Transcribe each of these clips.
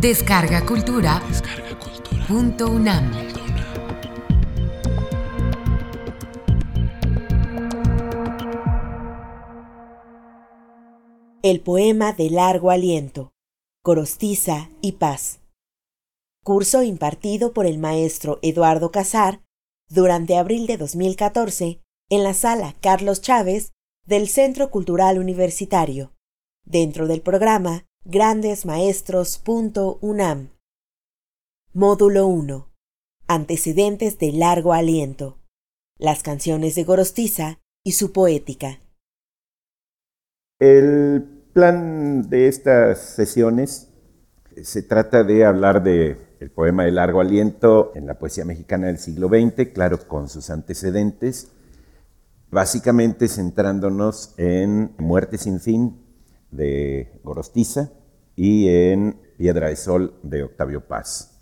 Descarga Cultura. Punto UNAM. El poema de largo aliento, Corostiza y Paz. Curso impartido por el maestro Eduardo Casar durante abril de 2014 en la sala Carlos Chávez del Centro Cultural Universitario, dentro del programa grandesmaestros.unam. Módulo 1. Antecedentes de largo aliento. Las canciones de Gorostiza y su poética. El plan de estas sesiones se trata de hablar de el poema de largo aliento en la poesía mexicana del siglo XX, claro, con sus antecedentes, básicamente centrándonos en Muerte sin fin de Gorostiza y en Piedra de Sol de Octavio Paz.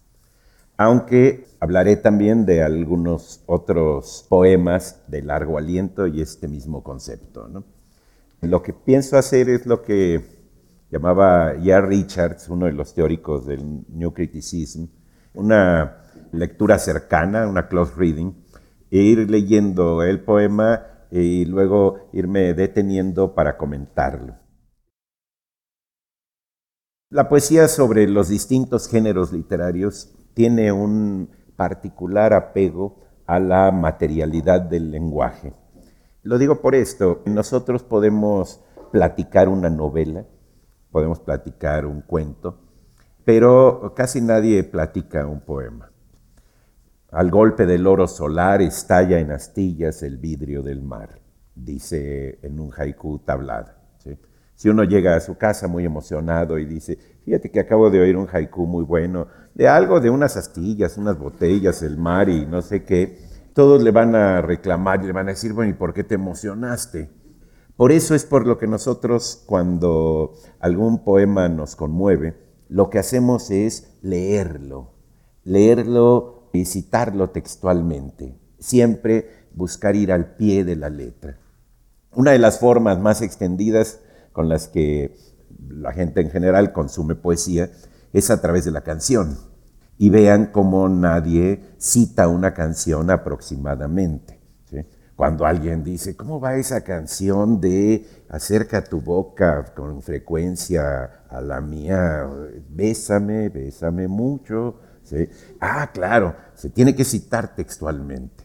Aunque hablaré también de algunos otros poemas de largo aliento y este mismo concepto. Lo que pienso hacer es lo que llamaba ya Richards, uno de los teóricos del New Criticism, una lectura cercana, una close reading, e ir leyendo el poema y luego irme deteniendo para comentarlo. La poesía sobre los distintos géneros literarios tiene un particular apego a la materialidad del lenguaje. Lo digo por esto, nosotros podemos platicar una novela, podemos platicar un cuento, pero casi nadie platica un poema. Al golpe del oro solar estalla en astillas el vidrio del mar, dice en un haiku tablado. Si uno llega a su casa muy emocionado y dice, fíjate que acabo de oír un haiku muy bueno, de algo de unas astillas, unas botellas, el mar y no sé qué, todos le van a reclamar y le van a decir, bueno, ¿y por qué te emocionaste? Por eso es por lo que nosotros cuando algún poema nos conmueve, lo que hacemos es leerlo, leerlo y citarlo textualmente, siempre buscar ir al pie de la letra. Una de las formas más extendidas con las que la gente en general consume poesía es a través de la canción. Y vean cómo nadie cita una canción aproximadamente. Cuando alguien dice, ¿cómo va esa canción de acerca tu boca con frecuencia a la mía? Bésame, bésame mucho, Ah, claro, se tiene que citar textualmente.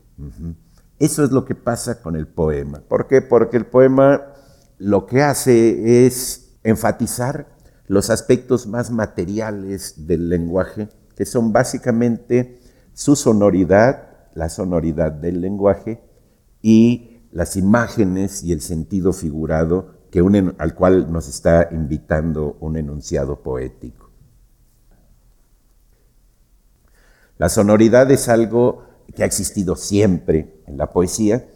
Eso es lo que pasa con el poema. ¿Por qué? Porque el poema lo que hace es enfatizar los aspectos más materiales del lenguaje, que son básicamente su sonoridad, la sonoridad del lenguaje y las imágenes y el sentido figurado que al cual nos está invitando un enunciado poético. La sonoridad es algo que ha existido siempre en la poesía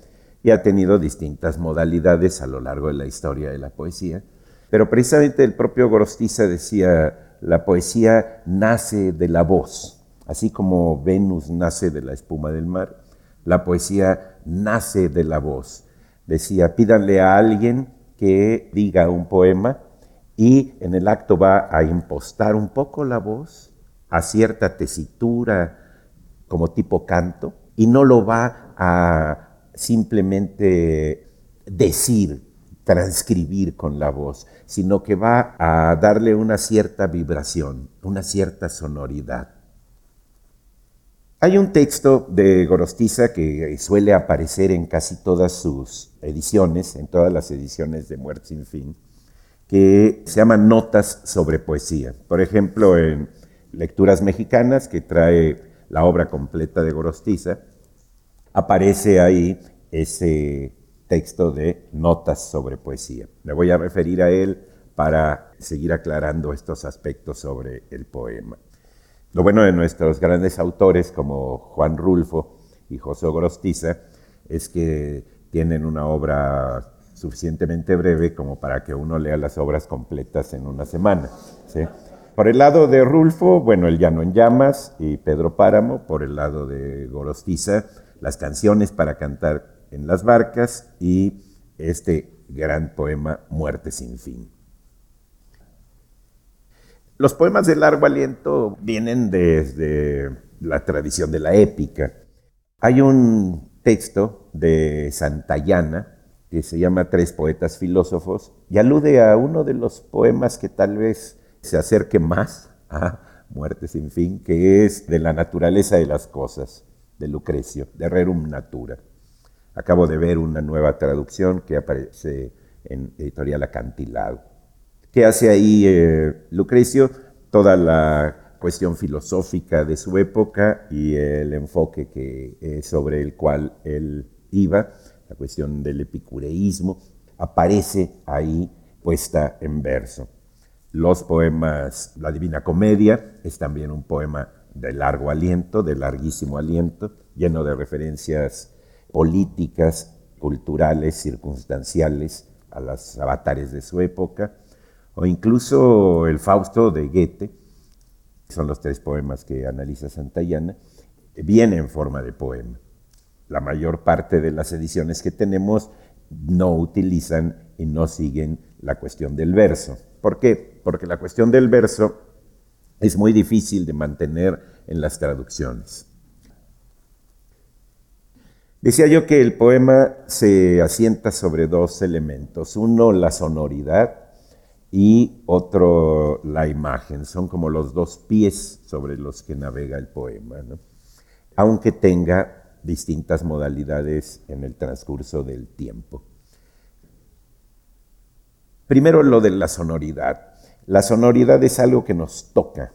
y ha tenido distintas modalidades a lo largo de la historia de la poesía. Pero precisamente el propio Gorostiza decía, la poesía nace de la voz, así como Venus nace de la espuma del mar, la poesía nace de la voz. Decía, pídanle a alguien que diga un poema y en el acto va a impostar un poco la voz a cierta tesitura como tipo canto y no lo va a simplemente decir, transcribir con la voz, sino que va a darle una cierta vibración, una cierta sonoridad. Hay un texto de Gorostiza que suele aparecer en casi todas sus ediciones, en todas las ediciones de Muerte sin fin, que se llama Notas sobre Poesía. Por ejemplo, en Lecturas Mexicanas, que trae la obra completa de Gorostiza, aparece ahí ese texto de notas sobre poesía. Me voy a referir a él para seguir aclarando estos aspectos sobre el poema. Lo bueno de nuestros grandes autores como Juan Rulfo y José Gorostiza es que tienen una obra suficientemente breve como para que uno lea las obras completas en una semana. Por el lado de Rulfo, bueno, El Llano en Llamas y Pedro Páramo. Por el lado de Gorostiza, las canciones para cantar en las barcas y este gran poema Muerte sin fin. Los poemas de largo aliento vienen desde la tradición de la épica. Hay un texto de Santayana que se llama Tres poetas filósofos y alude a uno de los poemas que tal vez se acerque más a Muerte sin fin, que es de la naturaleza de las cosas, de Lucrecio, de Rerum Natura. Acabo de ver una nueva traducción que aparece en editorial Acantilado. ¿Qué hace ahí eh, Lucrecio? Toda la cuestión filosófica de su época y el enfoque que, eh, sobre el cual él iba, la cuestión del epicureísmo, aparece ahí puesta en verso. Los poemas, la Divina Comedia es también un poema de largo aliento, de larguísimo aliento, lleno de referencias políticas, culturales, circunstanciales a las avatares de su época, o incluso el Fausto de Goethe, son los tres poemas que analiza Santayana, viene en forma de poema. La mayor parte de las ediciones que tenemos no utilizan y no siguen la cuestión del verso. ¿Por qué? Porque la cuestión del verso es muy difícil de mantener en las traducciones. Decía yo que el poema se asienta sobre dos elementos. Uno, la sonoridad y otro, la imagen. Son como los dos pies sobre los que navega el poema, aunque tenga distintas modalidades en el transcurso del tiempo. Primero lo de la sonoridad. La sonoridad es algo que nos toca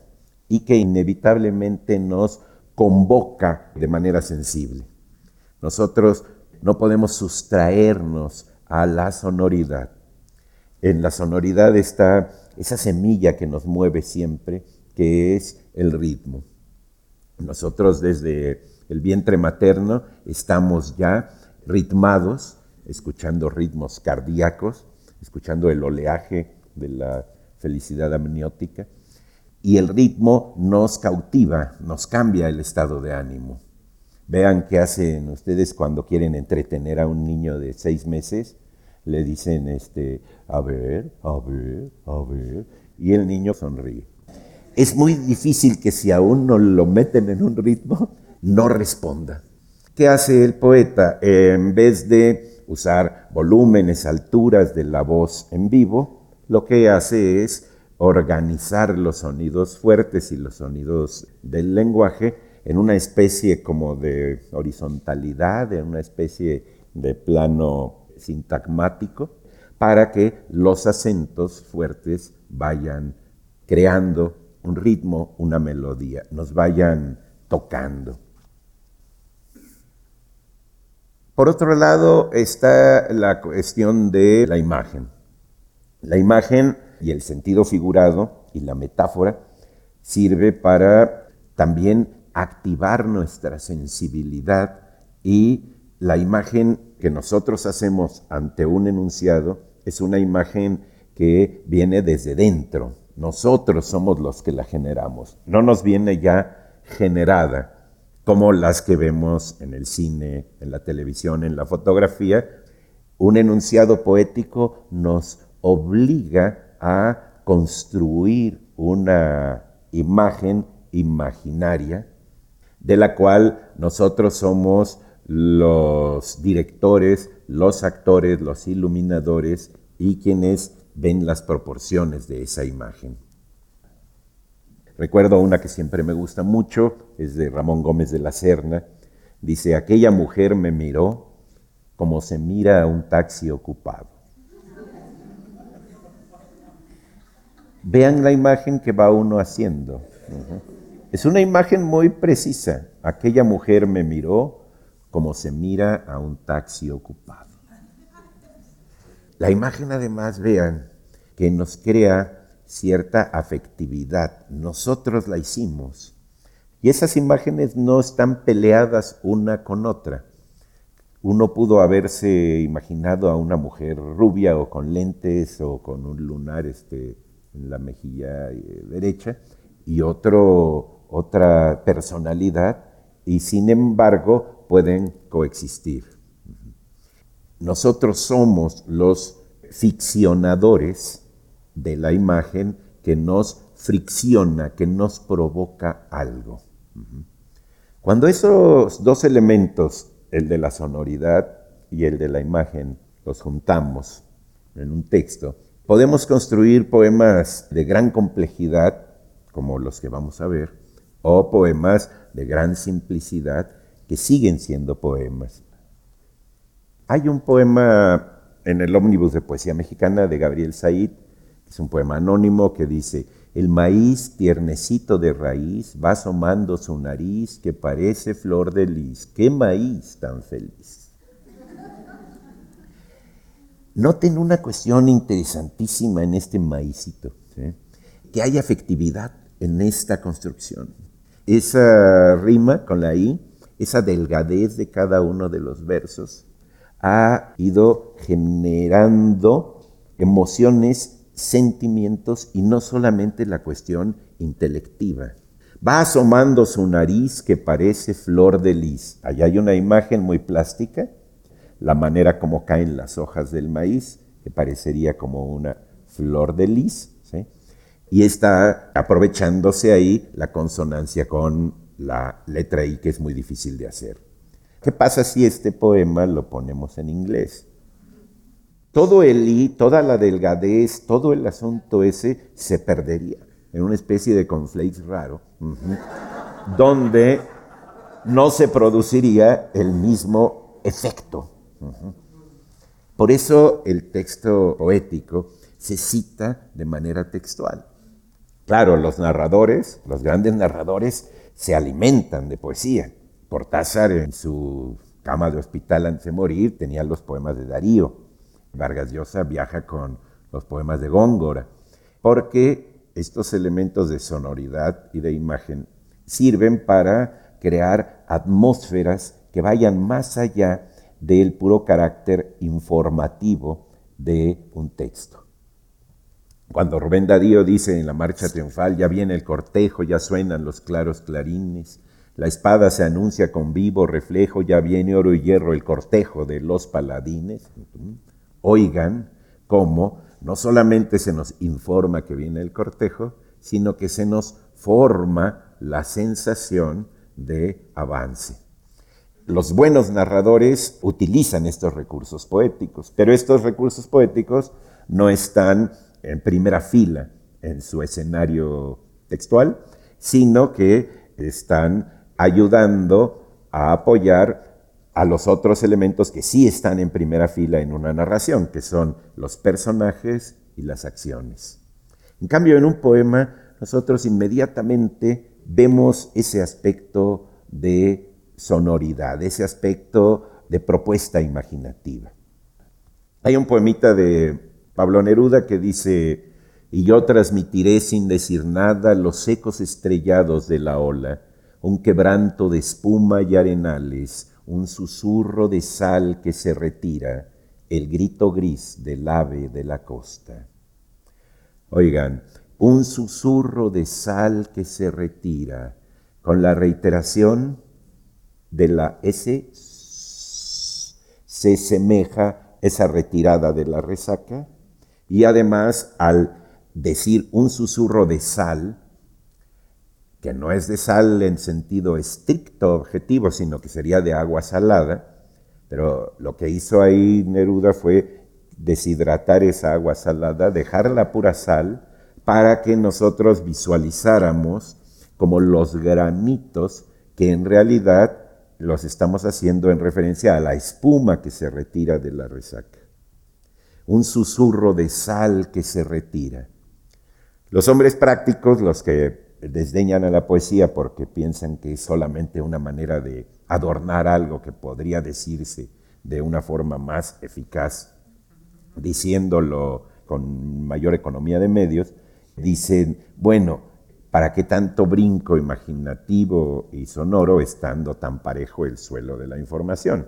y que inevitablemente nos convoca de manera sensible. Nosotros no podemos sustraernos a la sonoridad en la sonoridad está esa semilla que nos mueve siempre, que es el ritmo. Nosotros desde el vientre materno estamos ya ritmados, escuchando ritmos cardíacos, escuchando el oleaje de la felicidad amniótica, y el ritmo nos cautiva, nos cambia el estado de ánimo. Vean qué hacen ustedes cuando quieren entretener a un niño de seis meses le dicen, este, a ver, a ver, a ver, y el niño sonríe. Es muy difícil que si aún no lo meten en un ritmo, no responda. ¿Qué hace el poeta? en vez de usar volúmenes, alturas de la voz en vivo, lo que hace es organizar los sonidos fuertes y los sonidos del lenguaje en una especie como de horizontalidad, en una especie de plano sintagmático para que los acentos fuertes vayan creando un ritmo, una melodía, nos vayan tocando. Por otro lado está la cuestión de la imagen. La imagen y el sentido figurado y la metáfora sirve para también activar nuestra sensibilidad y la imagen que nosotros hacemos ante un enunciado es una imagen que viene desde dentro. Nosotros somos los que la generamos. No nos viene ya generada como las que vemos en el cine, en la televisión, en la fotografía. Un enunciado poético nos obliga a construir una imagen imaginaria de la cual nosotros somos los directores, los actores, los iluminadores y quienes ven las proporciones de esa imagen. Recuerdo una que siempre me gusta mucho, es de Ramón Gómez de la Serna. Dice, aquella mujer me miró como se mira a un taxi ocupado. Vean la imagen que va uno haciendo. Es una imagen muy precisa. Aquella mujer me miró como se mira a un taxi ocupado. La imagen además, vean, que nos crea cierta afectividad. Nosotros la hicimos. Y esas imágenes no están peleadas una con otra. Uno pudo haberse imaginado a una mujer rubia o con lentes o con un lunar este, en la mejilla eh, derecha y otra personalidad y sin embargo pueden coexistir. Nosotros somos los ficcionadores de la imagen que nos fricciona, que nos provoca algo. Cuando esos dos elementos, el de la sonoridad y el de la imagen, los juntamos en un texto, podemos construir poemas de gran complejidad, como los que vamos a ver, o poemas de gran simplicidad que siguen siendo poemas. Hay un poema en el ómnibus de poesía mexicana de Gabriel Said, que es un poema anónimo que dice, el maíz tiernecito de raíz va asomando su nariz que parece flor de lis. ¡Qué maíz tan feliz! Noten una cuestión interesantísima en este maízito, que hay afectividad en esta construcción. Esa rima con la I, esa delgadez de cada uno de los versos, ha ido generando emociones, sentimientos y no solamente la cuestión intelectiva. Va asomando su nariz que parece flor de lis. Allá hay una imagen muy plástica, la manera como caen las hojas del maíz, que parecería como una flor de lis, y está aprovechándose ahí la consonancia con la letra I, que es muy difícil de hacer. ¿Qué pasa si este poema lo ponemos en inglés? Todo el I, toda la delgadez, todo el asunto ese se perdería en una especie de conflakes raro, donde no se produciría el mismo efecto. Por eso el texto poético se cita de manera textual. Claro, los narradores, los grandes narradores, se alimentan de poesía. Cortázar en su cama de hospital antes de morir tenía los poemas de Darío. Vargas Llosa viaja con los poemas de Góngora, porque estos elementos de sonoridad y de imagen sirven para crear atmósferas que vayan más allá del puro carácter informativo de un texto. Cuando Rubén Darío dice en la marcha triunfal, ya viene el cortejo, ya suenan los claros clarines, la espada se anuncia con vivo reflejo, ya viene oro y hierro el cortejo de los paladines. Oigan cómo no solamente se nos informa que viene el cortejo, sino que se nos forma la sensación de avance. Los buenos narradores utilizan estos recursos poéticos, pero estos recursos poéticos no están en primera fila en su escenario textual, sino que están ayudando a apoyar a los otros elementos que sí están en primera fila en una narración, que son los personajes y las acciones. En cambio, en un poema, nosotros inmediatamente vemos ese aspecto de sonoridad, ese aspecto de propuesta imaginativa. Hay un poemita de Pablo Neruda que dice, y yo transmitiré sin decir nada los ecos estrellados de la ola, un quebranto de espuma y arenales, un susurro de sal que se retira, el grito gris del ave de la costa. Oigan, un susurro de sal que se retira, con la reiteración de la S, se semeja esa retirada de la resaca, y además al decir un susurro de sal, que no es de sal en sentido estricto, objetivo, sino que sería de agua salada, pero lo que hizo ahí Neruda fue deshidratar esa agua salada, dejar la pura sal, para que nosotros visualizáramos como los granitos que en realidad los estamos haciendo en referencia a la espuma que se retira de la resaca. Un susurro de sal que se retira. Los hombres prácticos, los que desdeñan a la poesía porque piensan que es solamente una manera de adornar algo que podría decirse de una forma más eficaz, diciéndolo con mayor economía de medios, dicen, bueno, ¿para qué tanto brinco imaginativo y sonoro estando tan parejo el suelo de la información?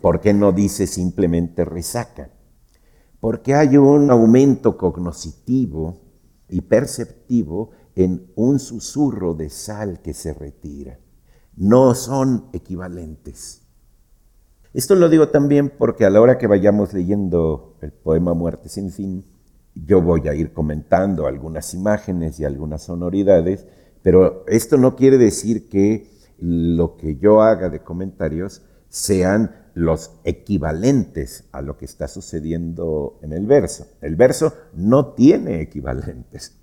¿Por qué no dice simplemente resaca? Porque hay un aumento cognoscitivo y perceptivo en un susurro de sal que se retira. No son equivalentes. Esto lo digo también porque a la hora que vayamos leyendo el poema Muerte sin fin, Yo voy a ir comentando algunas imágenes y algunas sonoridades, pero esto no quiere decir que lo que yo haga de comentarios sean los equivalentes a lo que está sucediendo en el verso. El verso no tiene equivalentes.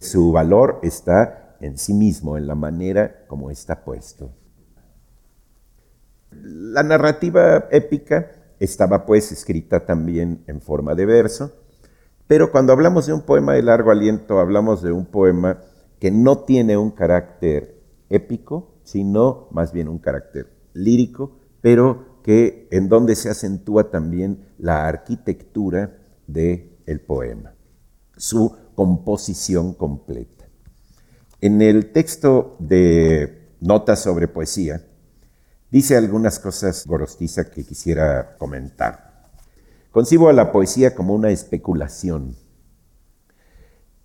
Su valor está en sí mismo, en la manera como está puesto. La narrativa épica estaba pues escrita también en forma de verso, pero cuando hablamos de un poema de largo aliento, hablamos de un poema que no tiene un carácter épico, sino más bien un carácter lírico, pero que en donde se acentúa también la arquitectura del el poema, su composición completa. En el texto de Notas sobre Poesía, dice algunas cosas Gorostiza que quisiera comentar. Concibo a la poesía como una especulación,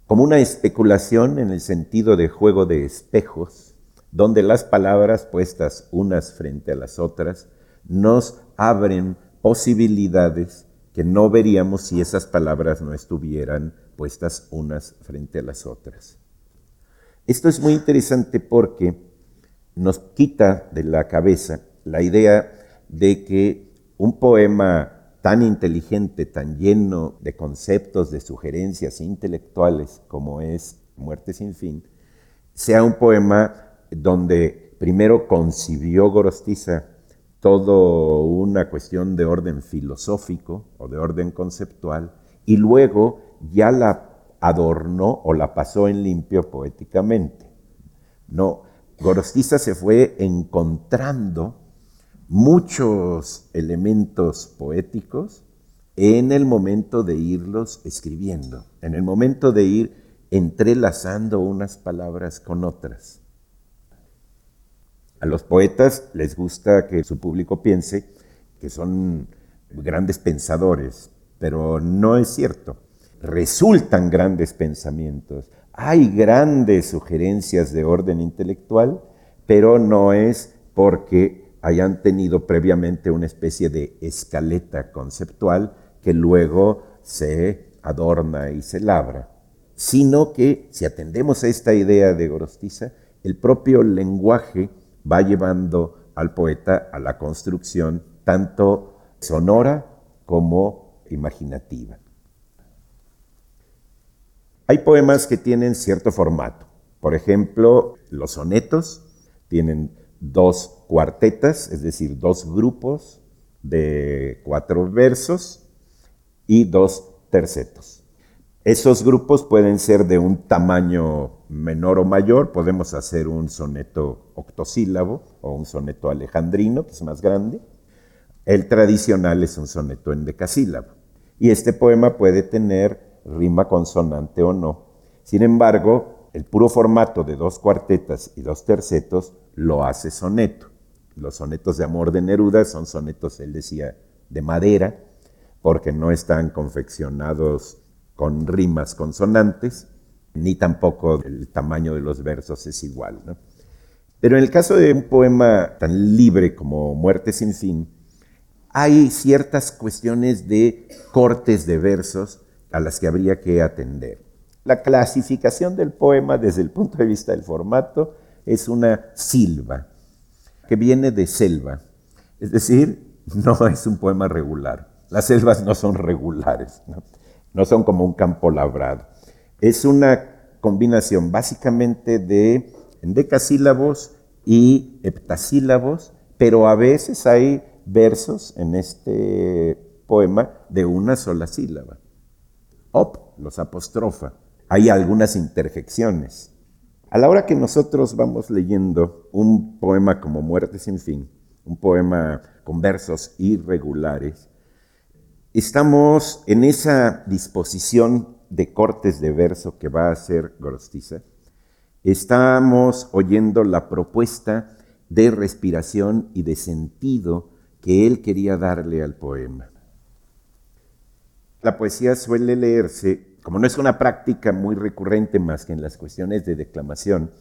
como una especulación en el sentido de juego de espejos, donde las palabras puestas unas frente a las otras nos abren posibilidades que no veríamos si esas palabras no estuvieran puestas unas frente a las otras. Esto es muy interesante porque nos quita de la cabeza la idea de que un poema tan inteligente, tan lleno de conceptos, de sugerencias intelectuales como es Muerte sin fin, sea un poema donde primero concibió Gorostiza todo una cuestión de orden filosófico o de orden conceptual y luego ya la adornó o la pasó en limpio poéticamente. No, Gorostiza se fue encontrando muchos elementos poéticos en el momento de irlos escribiendo, en el momento de ir entrelazando unas palabras con otras. A los poetas les gusta que su público piense que son grandes pensadores, pero no es cierto. Resultan grandes pensamientos, hay grandes sugerencias de orden intelectual, pero no es porque hayan tenido previamente una especie de escaleta conceptual que luego se adorna y se labra, sino que si atendemos a esta idea de Gorostiza, el propio lenguaje va llevando al poeta a la construcción tanto sonora como imaginativa. Hay poemas que tienen cierto formato. Por ejemplo, los sonetos tienen dos cuartetas, es decir, dos grupos de cuatro versos y dos tercetos. Esos grupos pueden ser de un tamaño menor o mayor, podemos hacer un soneto octosílabo o un soneto alejandrino, que es más grande. El tradicional es un soneto en decasílabo. Y este poema puede tener rima consonante o no. Sin embargo, el puro formato de dos cuartetas y dos tercetos lo hace soneto. Los sonetos de amor de Neruda son sonetos, él decía, de madera, porque no están confeccionados con rimas consonantes, ni tampoco el tamaño de los versos es igual. Pero en el caso de un poema tan libre como Muerte sin fin, hay ciertas cuestiones de cortes de versos a las que habría que atender. La clasificación del poema desde el punto de vista del formato es una silva, que viene de selva. Es decir, no es un poema regular. Las selvas no son regulares, no, son como un campo labrado. Es una combinación básicamente de endecasílabos y heptasílabos, pero a veces hay versos en este poema de una sola sílaba op, los apostrofa. Hay algunas interjecciones. A la hora que nosotros vamos leyendo un poema como Muerte sin fin, un poema con versos irregulares, estamos en esa disposición de cortes de verso que va a hacer Gorostiza. Estamos oyendo la propuesta de respiración y de sentido que él quería darle al poema. La poesía suele leerse, como no es una práctica muy recurrente más que en las cuestiones de declamación,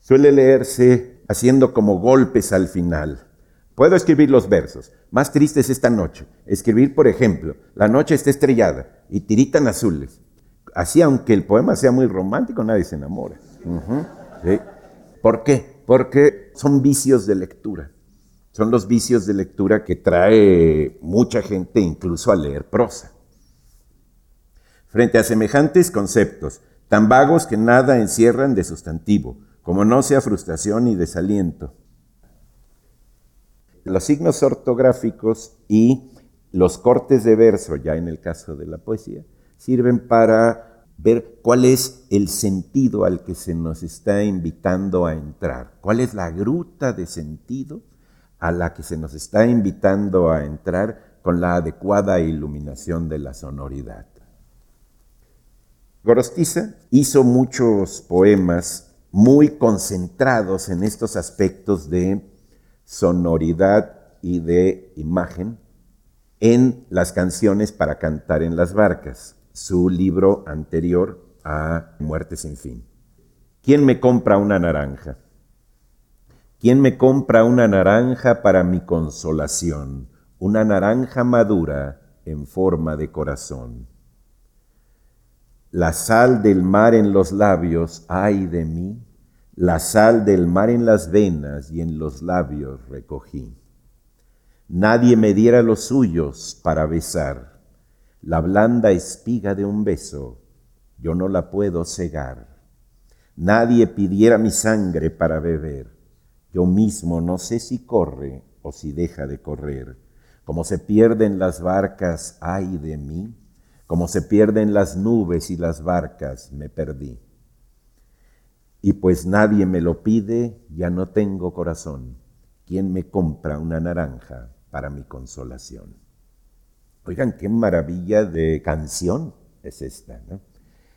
suele leerse haciendo como golpes al final. Puedo escribir los versos. Más tristes esta noche. Escribir, por ejemplo, la noche está estrellada y tiritan azules Así, aunque el poema sea muy romántico, nadie se enamora. ¿Por qué? Porque son vicios de lectura. Son los vicios de lectura que trae mucha gente incluso a leer prosa. Frente a semejantes conceptos, tan vagos que nada encierran de sustantivo, como no sea frustración y desaliento. Los signos ortográficos y los cortes de verso, ya en el caso de la poesía, sirven para ver cuál es el sentido al que se nos está invitando a entrar, cuál es la gruta de sentido a la que se nos está invitando a entrar con la adecuada iluminación de la sonoridad. Gorostiza hizo muchos poemas muy concentrados en estos aspectos de sonoridad y de imagen en las canciones para cantar en las barcas, su libro anterior a Muerte sin fin. ¿Quién me compra una naranja? ¿Quién me compra una naranja para mi consolación? Una naranja madura en forma de corazón. La sal del mar en los labios, ay de mí, la sal del mar en las venas y en los labios recogí. Nadie me diera los suyos para besar, la blanda espiga de un beso, yo no la puedo cegar. Nadie pidiera mi sangre para beber, yo mismo no sé si corre o si deja de correr. Como se pierden las barcas, ay de mí, como se pierden las nubes y las barcas, me perdí. Y pues nadie me lo pide, ya no tengo corazón. ¿Quién me compra una naranja para mi consolación? Oigan, qué maravilla de canción es esta, ¿no?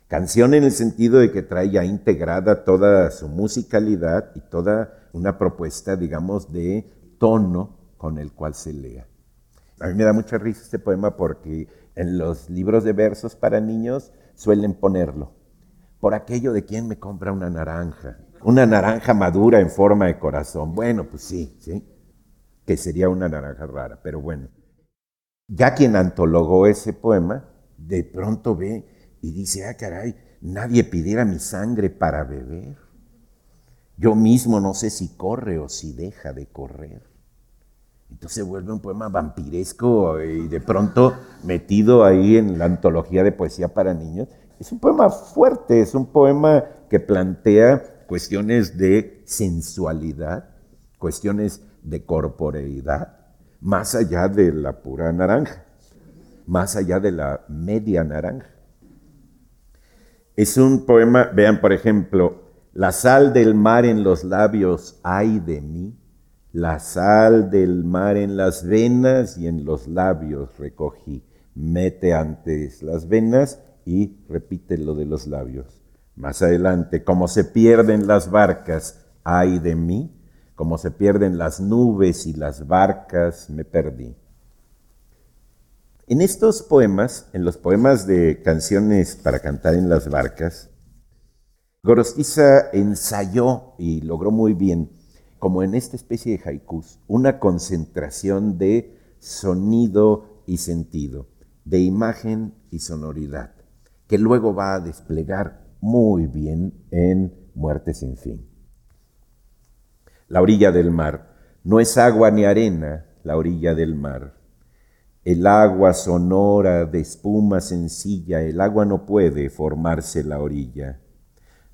Canción en el sentido de que trae ya integrada toda su musicalidad y toda una propuesta, digamos, de tono con el cual se lea. A mí me da mucha risa este poema porque en los libros de versos para niños suelen ponerlo. Por aquello de quién me compra una naranja. Una naranja madura en forma de corazón. Bueno, pues sí, sí. Que sería una naranja rara, pero bueno. Ya quien antologó ese poema, de pronto ve y dice, ah, caray, nadie pidiera mi sangre para beber. Yo mismo no sé si corre o si deja de correr. Entonces vuelve un poema vampiresco y de pronto metido ahí en la antología de poesía para niños. Es un poema fuerte, es un poema que plantea cuestiones de sensualidad, cuestiones de corporeidad, más allá de la pura naranja, más allá de la media naranja. Es un poema, vean por ejemplo, la sal del mar en los labios, ay de mí, la sal del mar en las venas y en los labios recogí. Mete antes las venas y repite lo de los labios. Más adelante, como se pierden las barcas, ay de mí, como se pierden las nubes y las barcas, me perdí. En estos poemas, en los poemas de canciones para cantar en las barcas, Gorostiza ensayó y logró muy bien, como en esta especie de haikus, una concentración de sonido y sentido, de imagen y sonoridad, que luego va a desplegar muy bien en Muerte sin fin. La orilla del mar no es agua ni arena, la orilla del mar el agua sonora de espuma sencilla, el agua no puede formarse la orilla.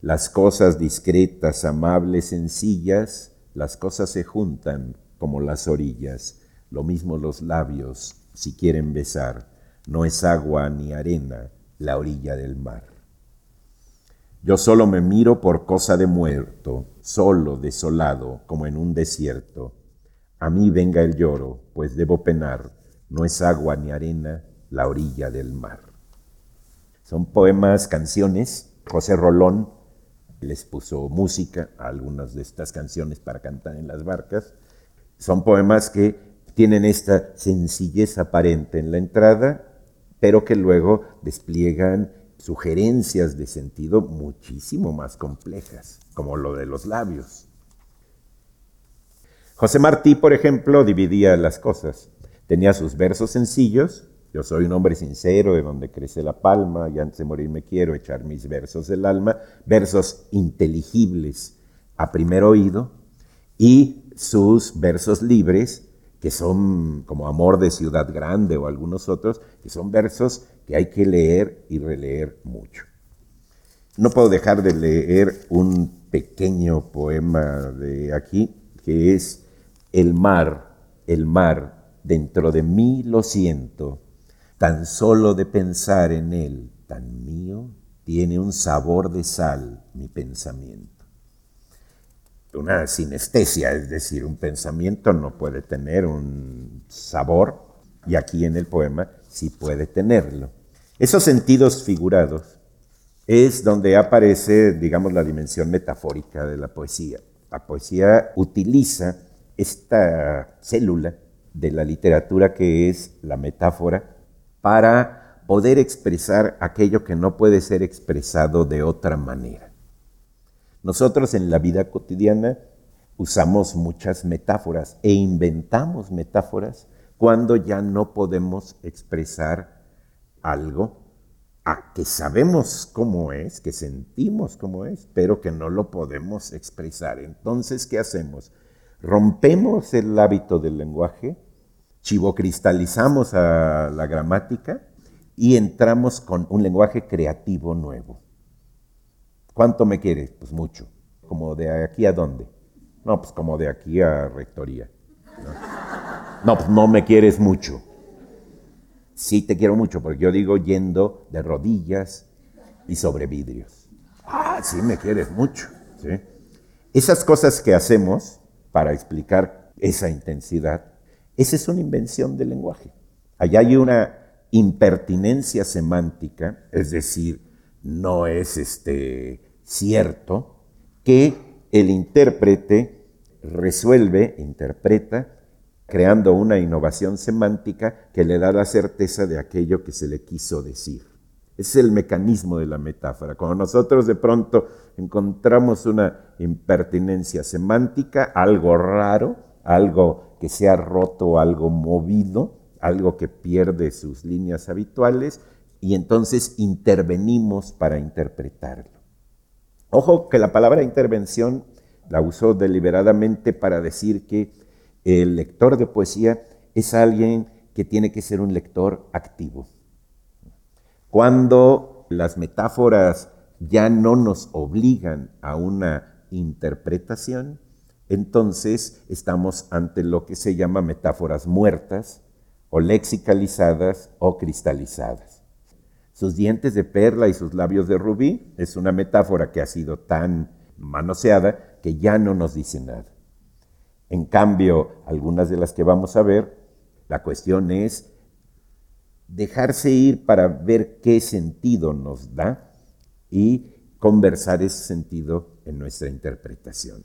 Las cosas discretas, amables, sencillas, las cosas se juntan como las orillas. Lo mismo los labios, si quieren besar, no es agua ni arena la orilla del mar. Yo solo me miro por cosa de muerto, solo, desolado, como en un desierto. A mí venga el lloro, pues debo penar no es agua ni arena la orilla del mar. Son poemas, canciones. José Rolón les puso música a algunas de estas canciones para cantar en las barcas. Son poemas que tienen esta sencillez aparente en la entrada, pero que luego despliegan sugerencias de sentido muchísimo más complejas, como lo de los labios. José Martí, por ejemplo, dividía las cosas. Tenía sus versos sencillos Yo soy un hombre sincero de donde crece la palma y antes de morir me quiero echar mis versos del alma, versos inteligibles a primer oído y sus versos libres, que son como Amor de Ciudad Grande o algunos otros, que son versos que hay que leer y releer mucho. No puedo dejar de leer un pequeño poema de aquí, que es El mar, el mar, dentro de mí lo siento, tan solo de pensar en él, tan mío, tiene un sabor de sal mi pensamiento. Una sinestesia, es decir, un pensamiento no puede tener un sabor, y aquí en el poema sí puede tenerlo. Esos sentidos figurados es donde aparece, digamos, la dimensión metafórica de la poesía. La poesía utiliza esta célula de la literatura que es la metáfora para poder expresar aquello que no puede ser expresado de otra manera. Nosotros en la vida cotidiana usamos muchas metáforas e inventamos metáforas cuando ya no podemos expresar algo a que sabemos cómo es, que sentimos cómo es, pero que no lo podemos expresar. Entonces, ¿qué hacemos? Rompemos el hábito del lenguaje, chivocristalizamos a la gramática y entramos con un lenguaje creativo nuevo. ¿Cuánto me quieres? Pues mucho. ¿Como de aquí a dónde? No, pues como de aquí a rectoría. No, no pues no me quieres mucho sí te quiero mucho, porque yo digo yendo de rodillas y sobre vidrios. Ah, sí me quieres mucho. Esas cosas que hacemos para explicar esa intensidad, esa es una invención del lenguaje. Allá hay una impertinencia semántica, es decir, no es este, cierto que el intérprete resuelve, interpreta creando una innovación semántica que le da la certeza de aquello que se le quiso decir. Es el mecanismo de la metáfora. Cuando nosotros de pronto encontramos una impertinencia semántica, algo raro, algo que se ha roto, algo movido, algo que pierde sus líneas habituales, y entonces intervenimos para interpretarlo. Ojo que la palabra intervención la usó deliberadamente para decir que el lector de poesía es alguien que tiene que ser un lector activo. Cuando las metáforas ya no nos obligan a una interpretación, entonces estamos ante lo que se llama metáforas muertas o lexicalizadas o cristalizadas. Sus dientes de perla y sus labios de rubí es una metáfora que ha sido tan manoseada que ya no nos dice nada. En cambio, algunas de las que vamos a ver, la cuestión es dejarse ir para ver qué sentido nos da y conversar ese sentido en nuestra interpretación.